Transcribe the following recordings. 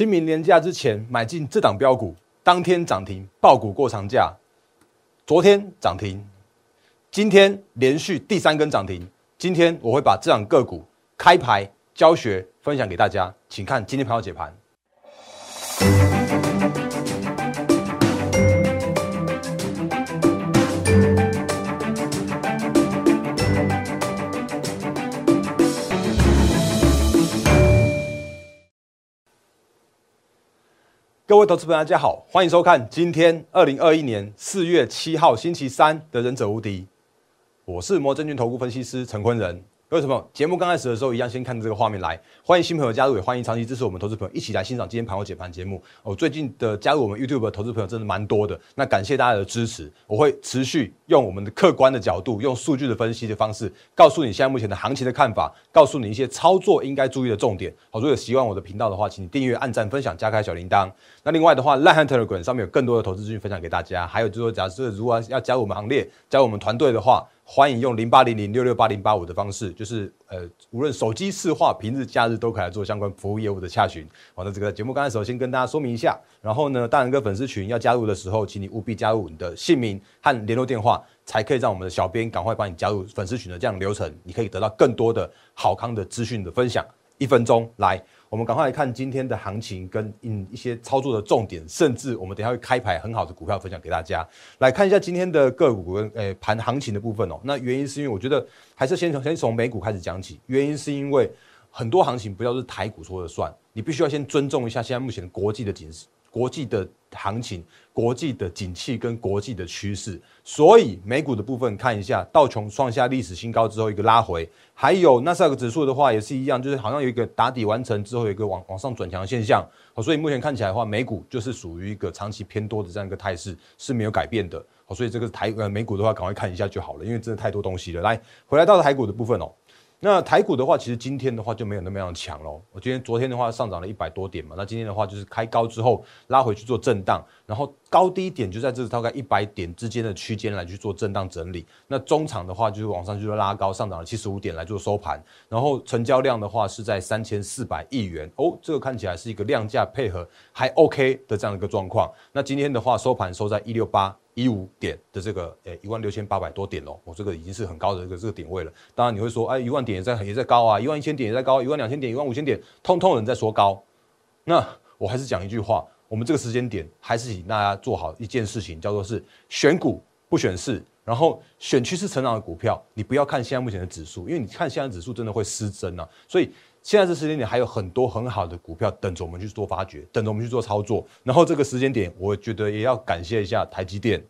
清明年假之前买进这档标股，当天涨停，爆股过长假。昨天涨停，今天连续第三根涨停。今天我会把这档个股开牌教学分享给大家，请看今天盘后解盘。各位投资朋友，大家好，欢迎收看今天二零二一年四月七号星期三的《忍者无敌》，我是摩证券投顾分析师陈坤仁。为什么节目刚开始的时候一样先看这个画面来？欢迎新朋友加入，也欢迎长期支持我们投资朋友一起来欣赏今天盘后解盘节目。哦，最近的加入我们 YouTube 的投资朋友真的蛮多的，那感谢大家的支持。我会持续用我们的客观的角度，用数据的分析的方式，告诉你现在目前的行情的看法，告诉你一些操作应该注意的重点。好，如果喜欢我的频道的话，请你订阅、按赞、分享、加开小铃铛。那另外的话，Line Telegram 上面有更多的投资资讯分享给大家。还有就是说，假设如果要加入我们行列、加入我们团队的话，欢迎用零八零零六六八零八五的方式，就是呃，无论手机市话、平日假日都可以来做相关服务业务的洽询。好的，这个节目刚开始先跟大家说明一下。然后呢，大人哥粉丝群要加入的时候，请你务必加入你的姓名和联络电话，才可以让我们的小编赶快帮你加入粉丝群的这样流程。你可以得到更多的好康的资讯的分享。一分钟来。我们赶快来看今天的行情跟嗯一些操作的重点，甚至我们等下会开牌很好的股票分享给大家。来看一下今天的个股跟诶盘行情的部分哦。那原因是因为我觉得还是先从先从美股开始讲起。原因是因为很多行情不要是台股说了算，你必须要先尊重一下现在目前国际的景势。国际的行情、国际的景气跟国际的趋势，所以美股的部分看一下，道琼创下历史新高之后一个拉回，还有纳斯达克指数的话也是一样，就是好像有一个打底完成之后有一个往往上转强的现象，所以目前看起来的话，美股就是属于一个长期偏多的这样一个态势是没有改变的，所以这个台呃美股的话赶快看一下就好了，因为真的太多东西了。来，回来到台股的部分哦。那台股的话，其实今天的话就没有那么样强喽。我今天、昨天的话上涨了一百多点嘛，那今天的话就是开高之后拉回去做震荡，然后高低点就在这大概一百点之间的区间来去做震荡整理。那中场的话就是往上就是拉高，上涨了七十五点来做收盘，然后成交量的话是在三千四百亿元哦，这个看起来是一个量价配合还 OK 的这样一个状况。那今天的话收盘收在一六八。一五点的这个，诶，一万六千八百多点喽，我这个已经是很高的这个这个点位了。当然你会说，哎，一万点也在也在高啊，一万一千点也在高，一万两千点、一万五千点，通通有人在说高。那我还是讲一句话，我们这个时间点还是请大家做好一件事情，叫做是选股不选市，然后选趋势成长的股票。你不要看现在目前的指数，因为你看现在指数真的会失真啊。所以现在这时间点还有很多很好的股票等着我们去做发掘，等着我们去做操作。然后这个时间点，我觉得也要感谢一下台积电。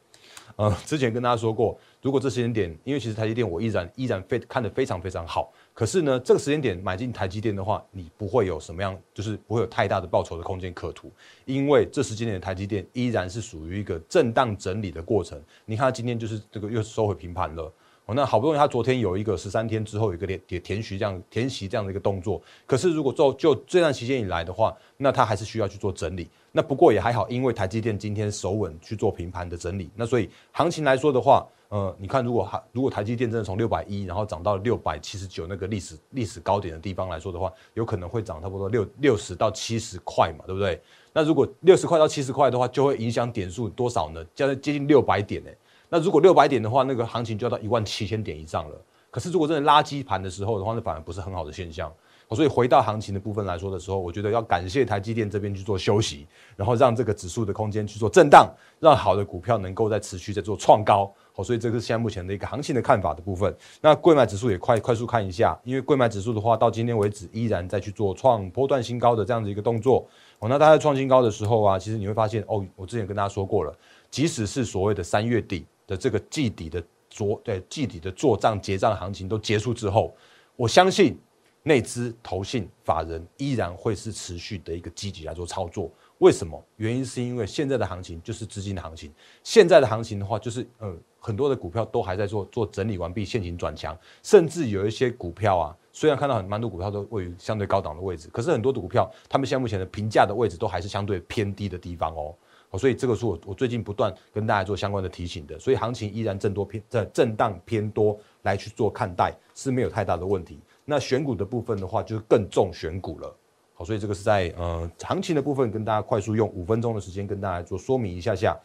呃，之前跟大家说过，如果这时间点，因为其实台积电我依然依然非看得非常非常好，可是呢，这个时间点买进台积电的话，你不会有什么样，就是不会有太大的报酬的空间可图，因为这时间点的台积电依然是属于一个震荡整理的过程。你看今天就是这个又收回平盘了。那好不容易，它昨天有一个十三天之后有一个填填填息这样填息这样的一个动作，可是如果做就这段期间以来的话，那它还是需要去做整理。那不过也还好，因为台积电今天守稳去做平盘的整理，那所以行情来说的话，呃，你看如果还如果台积电真的从六百一然后涨到六百七十九那个历史历史高点的地方来说的话，有可能会涨差不多六六十到七十块嘛，对不对？那如果六十块到七十块的话，就会影响点数多少呢？将近接近六百点呢。那如果六百点的话，那个行情就要到一万七千点以上了。可是如果真的垃圾盘的时候的话，那反而不是很好的现象。所以回到行情的部分来说的时候，我觉得要感谢台积电这边去做休息，然后让这个指数的空间去做震荡，让好的股票能够在持续在做创高。好，所以这个是现在目前的一个行情的看法的部分。那贵买指数也快快速看一下，因为贵买指数的话，到今天为止依然在去做创波段新高的这样子一个动作。哦，那它在创新高的时候啊，其实你会发现哦，我之前跟大家说过了，即使是所谓的三月底。的这个季底的做对季底的做账结账行情都结束之后，我相信内资投信法人依然会是持续的一个积极来做操作。为什么？原因是因为现在的行情就是资金的行情。现在的行情的话，就是呃很多的股票都还在做做整理完毕，现行转强，甚至有一些股票啊，虽然看到很蛮多股票都位于相对高档的位置，可是很多的股票，他们现在目前的评价的位置都还是相对偏低的地方哦。好所以这个是我我最近不断跟大家做相关的提醒的，所以行情依然震多偏在震荡偏多来去做看待是没有太大的问题。那选股的部分的话，就是更重选股了。好，所以这个是在呃行情的部分跟大家快速用五分钟的时间跟大家做说明一下下。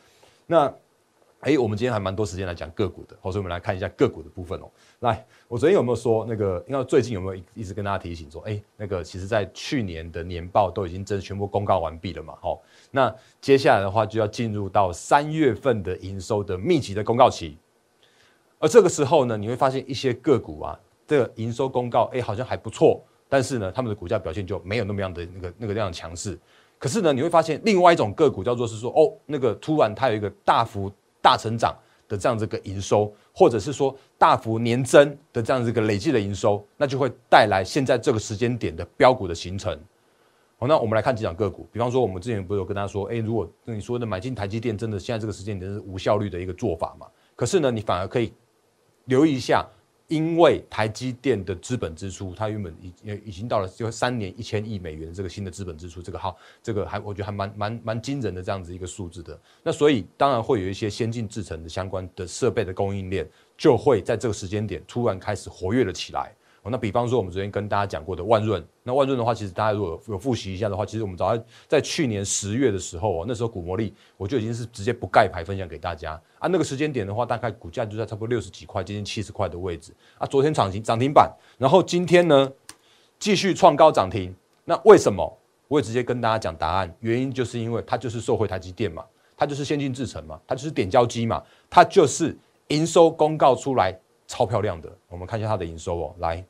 那哎，我们今天还蛮多时间来讲个股的，好，所以我们来看一下个股的部分哦。来，我昨天有没有说那个？因为最近有没有一直跟大家提醒说，哎，那个其实在去年的年报都已经真全部公告完毕了嘛？好，那接下来的话就要进入到三月份的营收的密集的公告期，而这个时候呢，你会发现一些个股啊，这个营收公告，哎，好像还不错，但是呢，他们的股价表现就没有那么样的那个那个那样强势。可是呢，你会发现另外一种个股叫做是说，哦，那个突然它有一个大幅。大成长的这样子一个营收，或者是说大幅年增的这样子一个累计的营收，那就会带来现在这个时间点的标股的形成。好，那我们来看几档个股，比方说我们之前不是有跟大家说，哎，如果你说的买进台积电，真的现在这个时间点是无效率的一个做法嘛？可是呢，你反而可以留意一下。因为台积电的资本支出，它原本已已经到了就三年一千亿美元这个新的资本支出，这个号这个还我觉得还蛮蛮蛮惊人的这样子一个数字的。那所以当然会有一些先进制程的相关的设备的供应链，就会在这个时间点突然开始活跃了起来。那比方说，我们昨天跟大家讲过的万润，那万润的话，其实大家如果有复习一下的话，其实我们早在在去年十月的时候哦，那时候股魔力我就已经是直接不盖牌分享给大家啊。那个时间点的话，大概股价就在差不多六十几块，接近七十块的位置啊。昨天涨停涨停板，然后今天呢继续创高涨停。那为什么？我也直接跟大家讲答案，原因就是因为它就是受惠台积电嘛，它就是先进制程嘛，它就是点胶机嘛，它就是营收公告出来超漂亮的。我们看一下它的营收哦，来。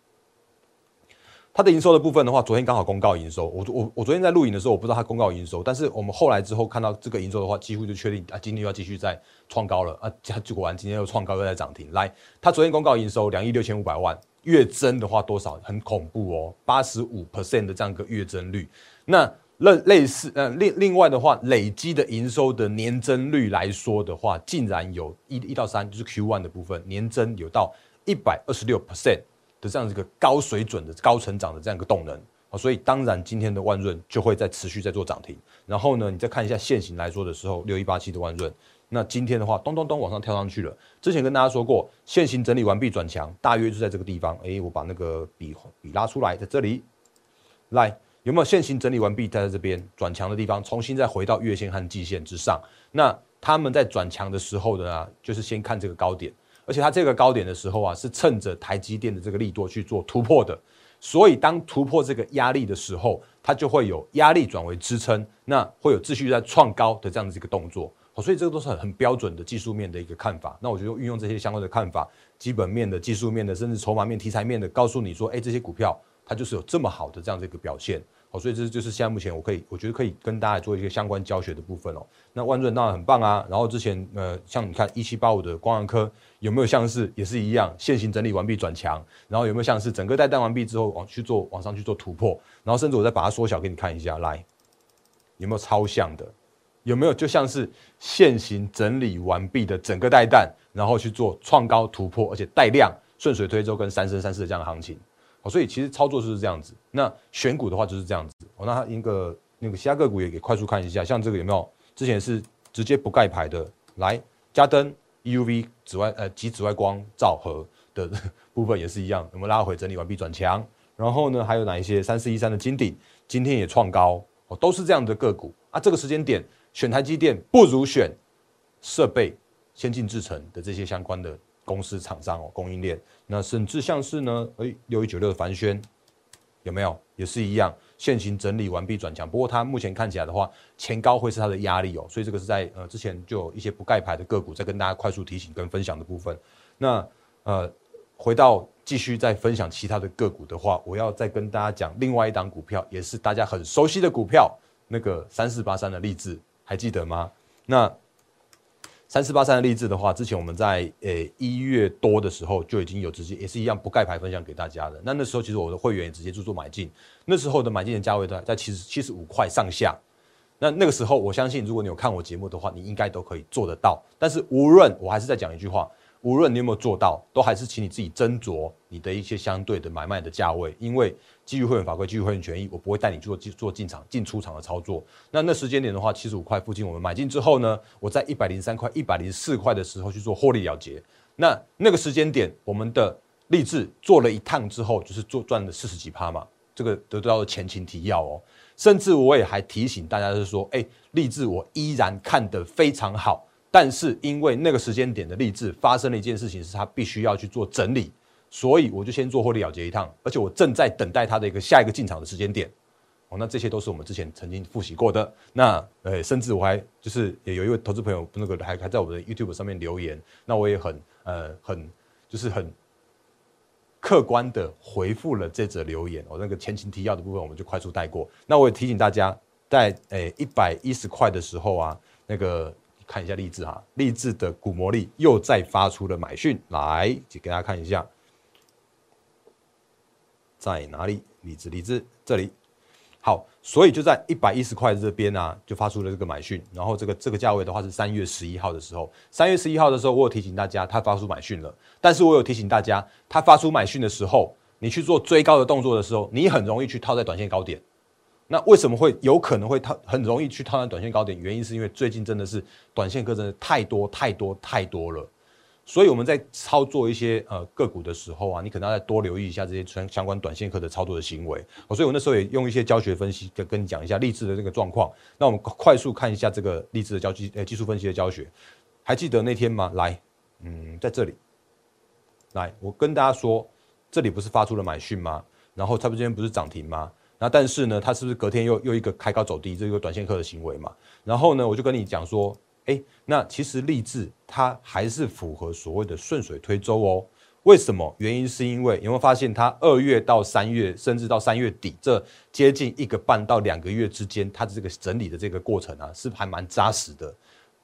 它的营收的部分的话，昨天刚好公告营收。我我我昨天在录影的时候，我不知道它公告营收，但是我们后来之后看到这个营收的话，几乎就确定啊，今天又要继续再创高了啊！结果完今天又创高又在涨停。来，它昨天公告营收两亿六千五百万，月增的话多少？很恐怖哦，八十五 percent 的这样一个月增率。那类类似呃另另外的话，累积的营收的年增率来说的话，竟然有一一到三，就是 Q one 的部分年增有到一百二十六 percent。的这样一个高水准的高成长的这样一个动能啊，所以当然今天的万润就会在持续在做涨停。然后呢，你再看一下现行来说的时候，六一八七的万润，那今天的话咚咚咚往上跳上去了。之前跟大家说过，现行整理完毕转强，大约就在这个地方。哎，我把那个笔笔拉出来，在这里，来有没有现行整理完毕在这边转强的地方，重新再回到月线和季线之上？那他们在转强的时候的呢，就是先看这个高点。而且它这个高点的时候啊，是趁着台积电的这个利多去做突破的，所以当突破这个压力的时候，它就会有压力转为支撑，那会有继续在创高的这样子一个动作。所以这个都是很很标准的技术面的一个看法。那我就运用这些相关的看法，基本面的、技术面的，甚至筹码面、题材面的，告诉你说，哎，这些股票它就是有这么好的这样子一个表现。所以这就是现在目前我可以，我觉得可以跟大家做一些相关教学的部分哦。那万润当然很棒啊。然后之前呃，像你看一七八五的光阳科有没有像是也是一样，现行整理完毕转强，然后有没有像是整个带弹完毕之后往去做往上去做突破，然后甚至我再把它缩小给你看一下，来有没有超像的？有没有就像是现行整理完毕的整个带弹，然后去做创高突破，而且带量顺水推舟跟三升三四的这样的行情？所以其实操作就是这样子，那选股的话就是这样子。哦，那一个那个其他个股也给快速看一下，像这个有没有？之前是直接不盖牌的，来加灯 EUV 紫外呃极紫外光照合的 部分也是一样，我们拉回整理完毕转强。然后呢，还有哪一些？三四一三的金鼎今天也创高，哦，都是这样的个股啊。这个时间点选台积电不如选设备先进制程的这些相关的。公司厂商哦，供应链，那甚至像是呢，哎，六一九六的凡轩有没有？也是一样，现行整理完毕转强。不过它目前看起来的话，前高会是它的压力哦，所以这个是在呃之前就有一些不盖牌的个股在跟大家快速提醒跟分享的部分。那呃，回到继续再分享其他的个股的话，我要再跟大家讲另外一档股票，也是大家很熟悉的股票，那个三四八三的励志，还记得吗？那。三四八三的励志的话，之前我们在呃一月多的时候就已经有直接也是一样不盖牌分享给大家的。那那时候其实我的会员也直接就做买进，那时候的买进的价位在在七十七十五块上下。那那个时候我相信，如果你有看我节目的话，你应该都可以做得到。但是无论我还是再讲一句话。无论你有没有做到，都还是请你自己斟酌你的一些相对的买卖的价位，因为基于会员法规、基于会员权益，我不会带你做做进场、进出场的操作。那那时间点的话，七十五块附近我们买进之后呢，我在一百零三块、一百零四块的时候去做获利了结。那那个时间点，我们的励志做了一趟之后，就是做赚了四十几趴嘛。这个得到的前情提要哦。甚至我也还提醒大家是说，哎，励志我依然看得非常好，但是因为那个时间点的励志发生了一件事情，是他必须要去做整理，所以我就先做获利了结一趟，而且我正在等待他的一个下一个进场的时间点。哦，那这些都是我们之前曾经复习过的。那呃，甚至我还就是也有一位投资朋友，那个还还在我们的 YouTube 上面留言，那我也很呃很就是很客观的回复了这则留言。哦，那个前情提要的部分我们就快速带过。那我也提醒大家，在诶一百一十块的时候啊，那个看一下励志哈，励志的股魔力又再发出了买讯来，给大家看一下，在哪里？励志励志这里。好，所以就在一百一十块这边啊，就发出了这个买讯。然后这个这个价位的话是三月十一号的时候，三月十一号的时候，我有提醒大家，他发出买讯了。但是我有提醒大家，他发出买讯的时候，你去做追高的动作的时候，你很容易去套在短线高点。那为什么会有可能会套，很容易去套在短线高点？原因是因为最近真的是短线客真的太多太多太多了。所以我们在操作一些呃个股的时候啊，你可能要再多留意一下这些相相关短线客的操作的行为。所以我那时候也用一些教学分析跟跟你讲一下励志的这个状况。那我们快速看一下这个励志的教技呃技术分析的教学，还记得那天吗？来，嗯，在这里，来，我跟大家说，这里不是发出了买讯吗？然后差不多今天不是涨停吗？那但是呢，它是不是隔天又又一个开高走低，这个短线客的行为嘛？然后呢，我就跟你讲说。哎，那其实励志它还是符合所谓的顺水推舟哦。为什么？原因是因为有没有发现，它二月到三月，甚至到三月底这接近一个半到两个月之间，它的这个整理的这个过程啊，是还蛮扎实的。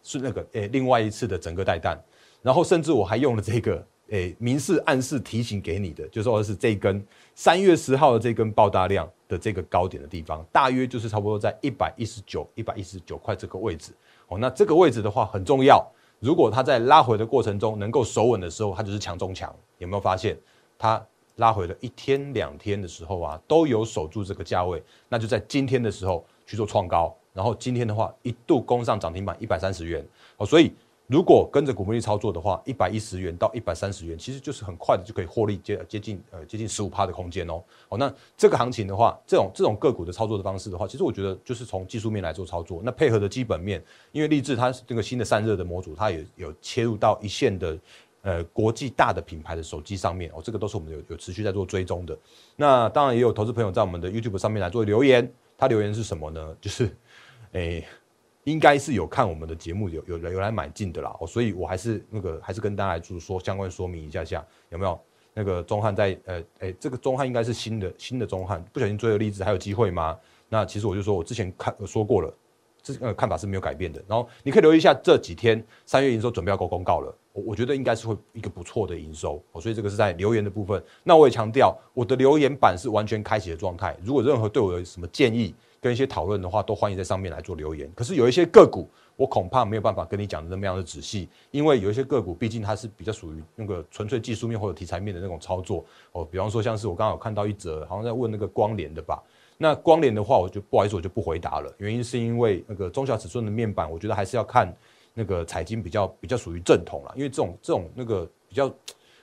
是那个诶，另外一次的整个带弹，然后甚至我还用了这个诶明示暗示提醒给你的，就是说是这根三月十号的这根爆大量的这个高点的地方，大约就是差不多在一百一十九、一百一十九块这个位置。哦，那这个位置的话很重要。如果它在拉回的过程中能够守稳的时候，它就是强中强。有没有发现，它拉回了一天两天的时候啊，都有守住这个价位。那就在今天的时候去做创高，然后今天的话一度攻上涨停板一百三十元。哦，所以。如果跟着股魔力操作的话，一百一十元到一百三十元，其实就是很快的就可以获利接接近呃接近十五趴的空间哦。哦，那这个行情的话，这种这种个股的操作的方式的话，其实我觉得就是从技术面来做操作，那配合的基本面，因为立志它这个新的散热的模组，它也有切入到一线的呃国际大的品牌的手机上面哦，这个都是我们有有持续在做追踪的。那当然也有投资朋友在我们的 YouTube 上面来做留言，他留言是什么呢？就是诶。应该是有看我们的节目，有有人有来买进的啦，哦，所以我还是那个还是跟大家就是说相关说明一下下，有没有那个中汉在呃哎，这个中汉应该是新的新的中汉，不小心追了例子还有机会吗？那其实我就说我之前看说过了，这呃看法是没有改变的。然后你可以留意一下这几天三月营收准备要公公告了，我我觉得应该是会一个不错的营收，哦，所以这个是在留言的部分。那我也强调我的留言板是完全开启的状态，如果任何对我有什么建议。跟一些讨论的话，都欢迎在上面来做留言。可是有一些个股，我恐怕没有办法跟你讲的那么样的仔细，因为有一些个股，毕竟它是比较属于那个纯粹技术面或者题材面的那种操作哦。比方说，像是我刚刚有看到一则，好像在问那个光联的吧。那光联的话，我就不好意思，我就不回答了。原因是因为那个中小尺寸的面板，我觉得还是要看那个彩金比较比较属于正统了。因为这种这种那个比较，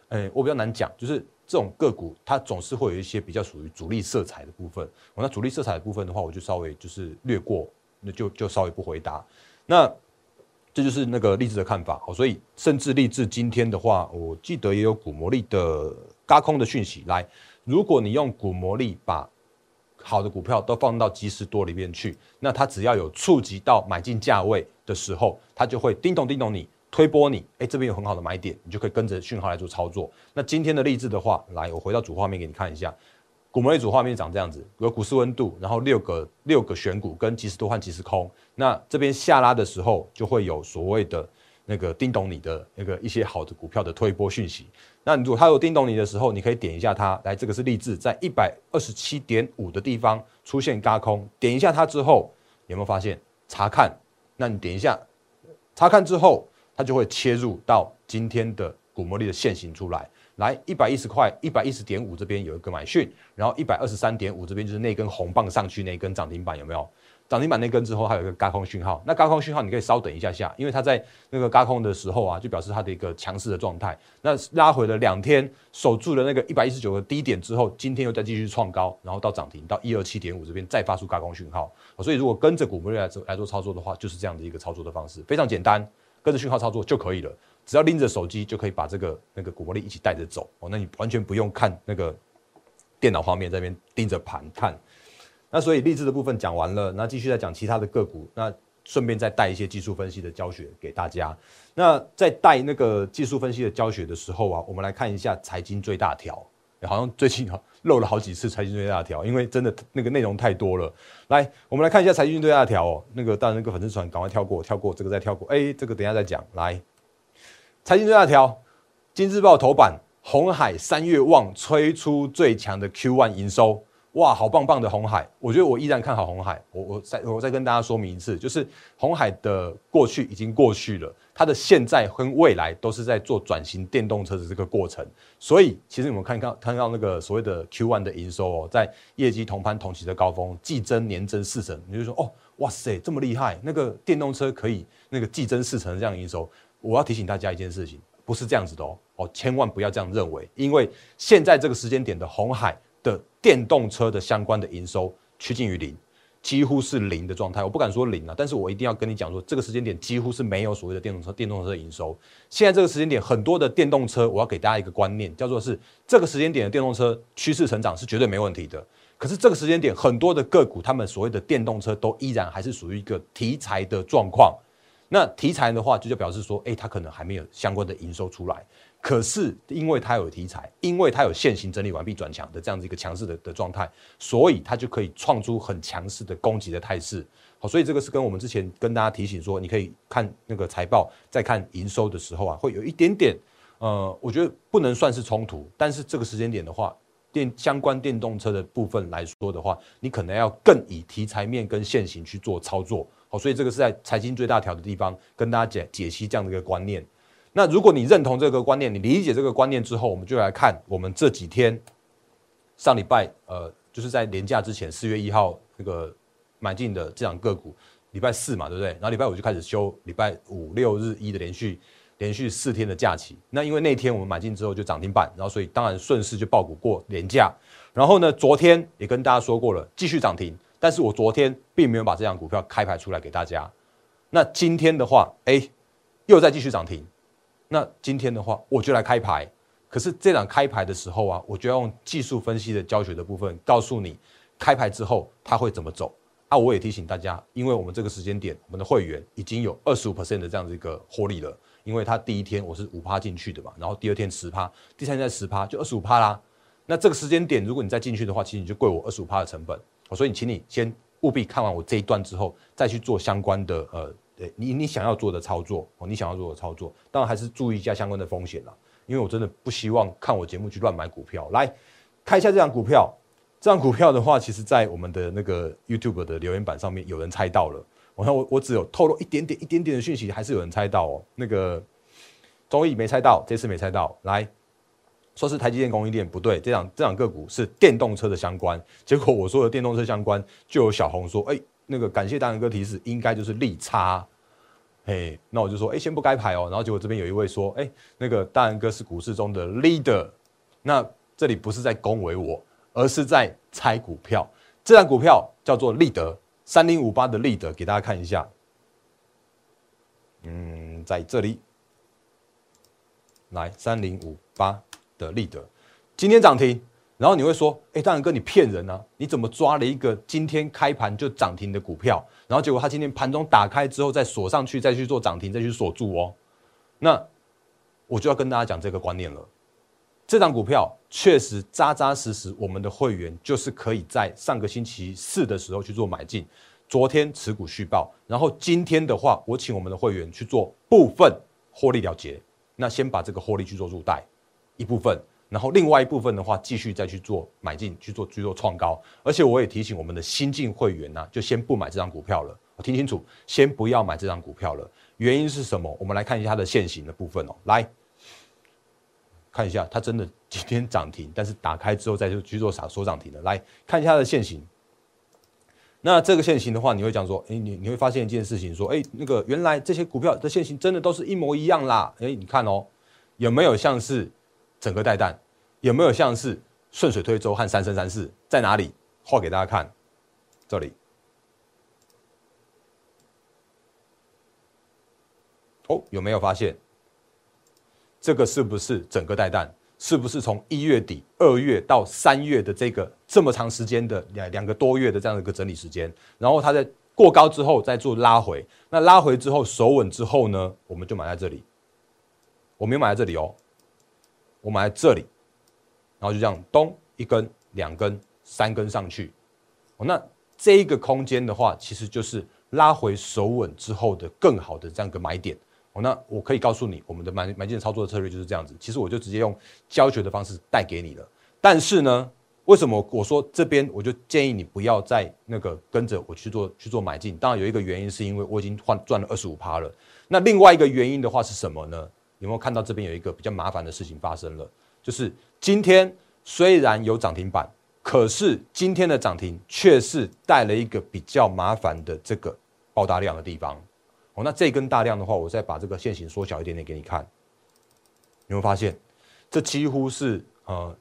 哎，我比较难讲，就是。这种个股，它总是会有一些比较属于主力色彩的部分。我那主力色彩的部分的话，我就稍微就是略过，那就就稍微不回答。那这就是那个励志的看法。哦，所以甚至励志今天的话，我记得也有股魔力的嘎空的讯息来。如果你用股魔力把好的股票都放到即时多里面去，那它只要有触及到买进价位的时候，它就会叮咚叮咚你。推波你，哎，这边有很好的买点，你就可以跟着讯号来做操作。那今天的例子的话，来，我回到主画面给你看一下，股魔力主画面长这样子，有股市温度，然后六个六个选股跟即时多换即时空。那这边下拉的时候，就会有所谓的那个叮咚你的那个一些好的股票的推波讯息。那如果它有叮咚你的时候，你可以点一下它，来，这个是励志在一百二十七点五的地方出现嘎空，点一下它之后，有没有发现查看？那你点一下查看之后。它就会切入到今天的股魔力的线型出来，来一百一十块，一百一十点五这边有一个买讯，然后一百二十三点五这边就是那根红棒上去那根涨停板有没有？涨停板那根之后，还有一个高空讯号。那高空讯号你可以稍等一下下，因为它在那个高空的时候啊，就表示它的一个强势的状态。那拉回了两天，守住了那个一百一十九个低点之后，今天又再继续创高，然后到涨停到一二七点五这边再发出高空讯号。所以如果跟着股波率来做来做操作的话，就是这样的一个操作的方式，非常简单，跟着讯号操作就可以了。只要拎着手机就可以把这个那个股魔力一起带着走哦，那你完全不用看那个电脑画面这边盯着盘看。那所以励志的部分讲完了，那继续再讲其他的个股，那顺便再带一些技术分析的教学给大家。那在带那个技术分析的教学的时候啊，我们来看一下财经最大条，好像最近漏了好几次财经最大条，因为真的那个内容太多了。来，我们来看一下财经最大条哦，那个当然那个粉丝团赶快跳过，跳过这个再跳过，哎，这个等下再讲。来。财经最大条，今日报头版，红海三月望吹出最强的 Q1 营收，哇，好棒棒的红海！我觉得我依然看好红海。我我再我再跟大家说明一次，就是红海的过去已经过去了，它的现在跟未来都是在做转型电动车的这个过程。所以，其实我们看看看到那个所谓的 Q1 的营收哦，在业绩同盘同期的高峰，季增年增四成，你就说哦，哇塞，这么厉害！那个电动车可以那个季增四成这样营收。我要提醒大家一件事情，不是这样子的哦，哦，千万不要这样认为，因为现在这个时间点的红海的电动车的相关的营收趋近于零，几乎是零的状态。我不敢说零啊，但是我一定要跟你讲说，这个时间点几乎是没有所谓的电动车电动车的营收。现在这个时间点，很多的电动车，我要给大家一个观念，叫做是这个时间点的电动车趋势成长是绝对没问题的。可是这个时间点，很多的个股，他们所谓的电动车都依然还是属于一个题材的状况。那题材的话，就就表示说，哎，它可能还没有相关的营收出来。可是因为它有题材，因为它有现行整理完毕转强的这样子一个强势的的状态，所以它就可以创出很强势的攻击的态势。好，所以这个是跟我们之前跟大家提醒说，你可以看那个财报，在看营收的时候啊，会有一点点，呃，我觉得不能算是冲突。但是这个时间点的话，电相关电动车的部分来说的话，你可能要更以题材面跟现行去做操作。好，所以这个是在财经最大条的地方跟大家解解析这样的一个观念。那如果你认同这个观念，你理解这个观念之后，我们就来看我们这几天上礼拜呃，就是在年假之前四月一号那个买进的这两个股，礼拜四嘛，对不对？然后礼拜五就开始休，礼拜五六日一的连续连续四天的假期。那因为那天我们买进之后就涨停板，然后所以当然顺势就爆股过年假。然后呢，昨天也跟大家说过了，继续涨停。但是我昨天并没有把这张股票开牌出来给大家，那今天的话，哎，又在继续涨停，那今天的话我就来开牌，可是这档开牌的时候啊，我就要用技术分析的教学的部分告诉你，开牌之后它会怎么走啊？我也提醒大家，因为我们这个时间点，我们的会员已经有二十五 percent 的这样子一个获利了，因为他第一天我是五趴进去的嘛，然后第二天十趴，第三天十趴，就二十五趴啦。那这个时间点，如果你再进去的话，其实你就贵我二十五趴的成本。所以，请你先务必看完我这一段之后，再去做相关的呃，对你你想要做的操作哦，你想要做的操作，当然还是注意一下相关的风险啦。因为我真的不希望看我节目去乱买股票。来看一下这张股票，这张股票的话，其实在我们的那个 YouTube 的留言板上面有人猜到了。我看我我只有透露一点点一点点的讯息，还是有人猜到哦。那个综艺没猜到，这次没猜到，来。说是台积电供应链不对，这两这两个股是电动车的相关，结果我说的电动车相关，就有小红说，哎，那个感谢大人哥提示，应该就是利差，嘿，那我就说，哎，先不该排哦，然后结果这边有一位说，哎，那个大人哥是股市中的 leader，那这里不是在恭维我，而是在猜股票，这张股票叫做利德三零五八的利德，给大家看一下，嗯，在这里，来三零五八。的利德今天涨停，然后你会说：“哎，大然哥，你骗人啊！你怎么抓了一个今天开盘就涨停的股票？然后结果它今天盘中打开之后再锁上去，再去做涨停，再去锁住哦。”那我就要跟大家讲这个观念了。这张股票确实扎扎实实，我们的会员就是可以在上个星期四的时候去做买进，昨天持股续报，然后今天的话，我请我们的会员去做部分获利了结。那先把这个获利去做入袋。一部分，然后另外一部分的话，继续再去做买进，去做去做创高。而且我也提醒我们的新进会员呢，就先不买这张股票了。我听清楚，先不要买这张股票了。原因是什么？我们来看一下它的现形的部分哦。来看一下，它真的今天涨停，但是打开之后再去去做啥说涨停的。来看一下它的现形，那这个线型的话，你会讲说，哎，你你会发现一件事情，说，哎，那个原来这些股票的线型真的都是一模一样啦。哎，你看哦，有没有像是整个带弹？有没有像是顺水推舟和三生三世？在哪里？画给大家看，这里。哦，有没有发现？这个是不是整个带弹？是不是从一月底、二月到三月的这个这么长时间的两两个多月的这样的一个整理时间？然后它在过高之后再做拉回，那拉回之后守稳之后呢？我们就买在这里。我没有买在这里哦，我买在这里，然后就这样咚一根、两根、三根上去。哦，那这一个空间的话，其实就是拉回手稳之后的更好的这样一个买点。哦那我可以告诉你，我们的买买进操作的策略就是这样子。其实我就直接用教学的方式带给你了。但是呢，为什么我说这边我就建议你不要再那个跟着我去做去做买进？当然有一个原因是因为我已经换赚了二十五趴了。那另外一个原因的话是什么呢？有没有看到这边有一个比较麻烦的事情发生了？就是今天虽然有涨停板，可是今天的涨停却是带了一个比较麻烦的这个爆大量的地方。哦，那这根大量的话，我再把这个线型缩小一点点给你看，有没有发现？这几乎是呃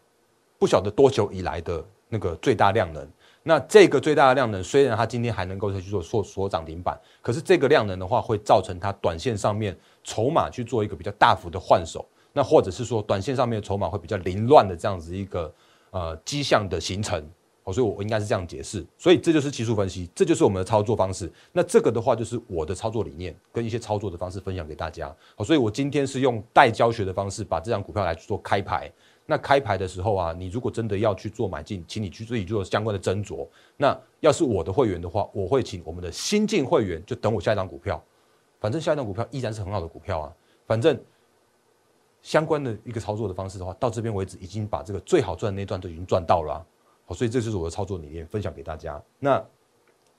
不晓得多久以来的那个最大量能。那这个最大的量能，虽然它今天还能够去做缩缩涨停板，可是这个量能的话，会造成它短线上面筹码去做一个比较大幅的换手，那或者是说短线上面筹码会比较凌乱的这样子一个呃迹象的形成。好，所以我应该是这样解释，所以这就是技术分析，这就是我们的操作方式。那这个的话，就是我的操作理念跟一些操作的方式分享给大家。好，所以我今天是用带教学的方式把这张股票来做开牌。那开牌的时候啊，你如果真的要去做买进，请你去自己做相关的斟酌。那要是我的会员的话，我会请我们的新进会员就等我下一张股票，反正下一张股票依然是很好的股票啊。反正相关的一个操作的方式的话，到这边为止已经把这个最好赚的那段都已经赚到了。好，所以这就是我的操作理念，分享给大家。那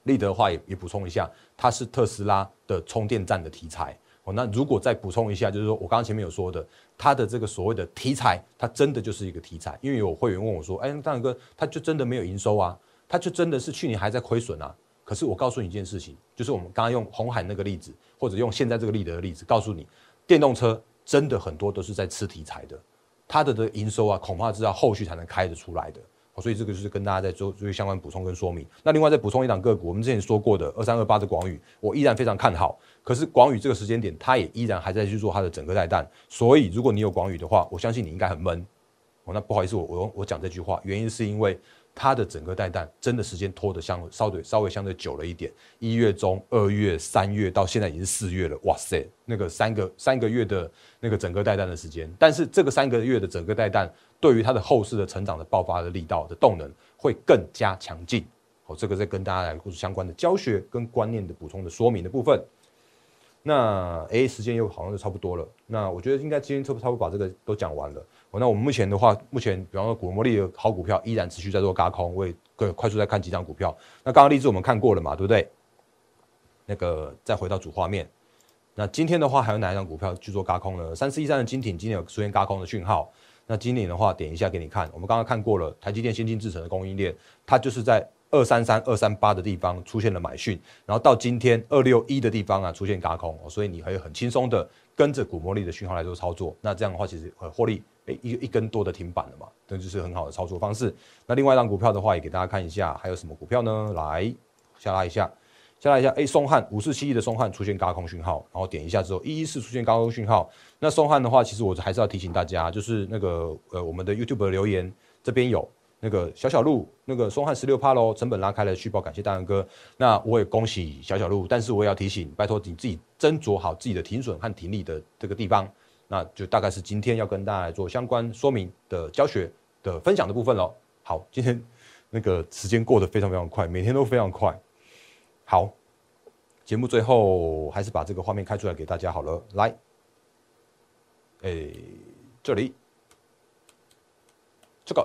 立德的话也也补充一下，它是特斯拉的充电站的题材。哦，那如果再补充一下，就是说我刚刚前面有说的，它的这个所谓的题材，它真的就是一个题材。因为有会员问我说：“哎，大勇哥，他就真的没有营收啊？他就真的是去年还在亏损啊？”可是我告诉你一件事情，就是我们刚刚用红海那个例子，或者用现在这个立德的例子，告诉你，电动车真的很多都是在吃题材的，它的的营收啊，恐怕是要后续才能开得出来的。所以这个就是跟大家在做做相关补充跟说明。那另外再补充一档个股，我们之前说过的二三二八的广宇，我依然非常看好。可是广宇这个时间点，它也依然还在去做它的整个带弹。所以如果你有广宇的话，我相信你应该很闷。哦，那不好意思，我我我讲这句话，原因是因为。它的整个带弹真的时间拖得相稍对稍微相对久了一点，一月中、二月、三月到现在已经是四月了，哇塞，那个三个三个月的那个整个带弹的时间，但是这个三个月的整个带弹对于它的后市的成长的爆发的力道的动能会更加强劲。好，这个在跟大家来做相关的教学跟观念的补充的说明的部分。那哎，时间又好像就差不多了。那我觉得应该今天差不差不多把这个都讲完了。那我们目前的话，目前比方说股魔力的好股票依然持续在做加空，我也快速在看几张股票。那刚刚例子我们看过了嘛，对不对？那个再回到主画面，那今天的话还有哪一张股票去做加空呢？三四一三的金挺今天有出现加空的讯号。那今年的话，点一下给你看，我们刚刚看过了台积电先进制程的供应链，它就是在。二三三二三八的地方出现了买讯，然后到今天二六一的地方啊出现嘎空，所以你可以很轻松的跟着股魔力的讯号来做操作。那这样的话，其实呃获利诶一一根多的停板了嘛，这就是很好的操作方式。那另外一张股票的话，也给大家看一下，还有什么股票呢？来下拉一下，下来一下，诶，松汉五四七亿的松汉出现高空讯号，然后点一下之后一一四出现高空讯号。那松汉的话，其实我还是要提醒大家，就是那个呃我们的 YouTube 的留言这边有。那个小小鹿，那个松汉十六趴喽，成本拉开了，续报感谢大仁哥。那我也恭喜小小鹿，但是我也要提醒，拜托你自己斟酌好自己的停损和停利的这个地方。那就大概是今天要跟大家来做相关说明的教学的分享的部分喽。好，今天那个时间过得非常非常快，每天都非常快。好，节目最后还是把这个画面开出来给大家好了。来，哎，这里，这个。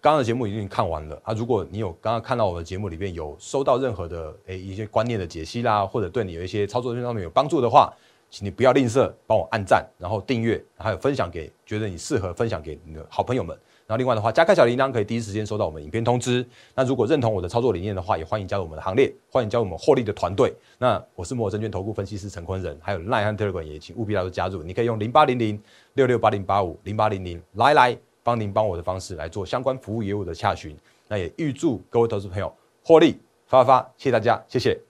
刚刚的节目已经看完了啊！如果你有刚刚看到我的节目里面有收到任何的诶一些观念的解析啦，或者对你有一些操作上面有帮助的话，请你不要吝啬帮我按赞，然后订阅，还有分享给觉得你适合分享给你的好朋友们。然后另外的话，加开小铃铛可以第一时间收到我们影片通知。那如果认同我的操作理念的话，也欢迎加入我们的行列，欢迎加入我们获利的团队。那我是摩尔证券投顾分析师陈坤仁，还有 Line 和 Telegram 也请务必来做加入。你可以用零八零零六六八零八五零八零零来来帮您帮我的方式来做相关服务业务的洽询。那也预祝各位投资朋友获利发发，谢谢大家，谢谢。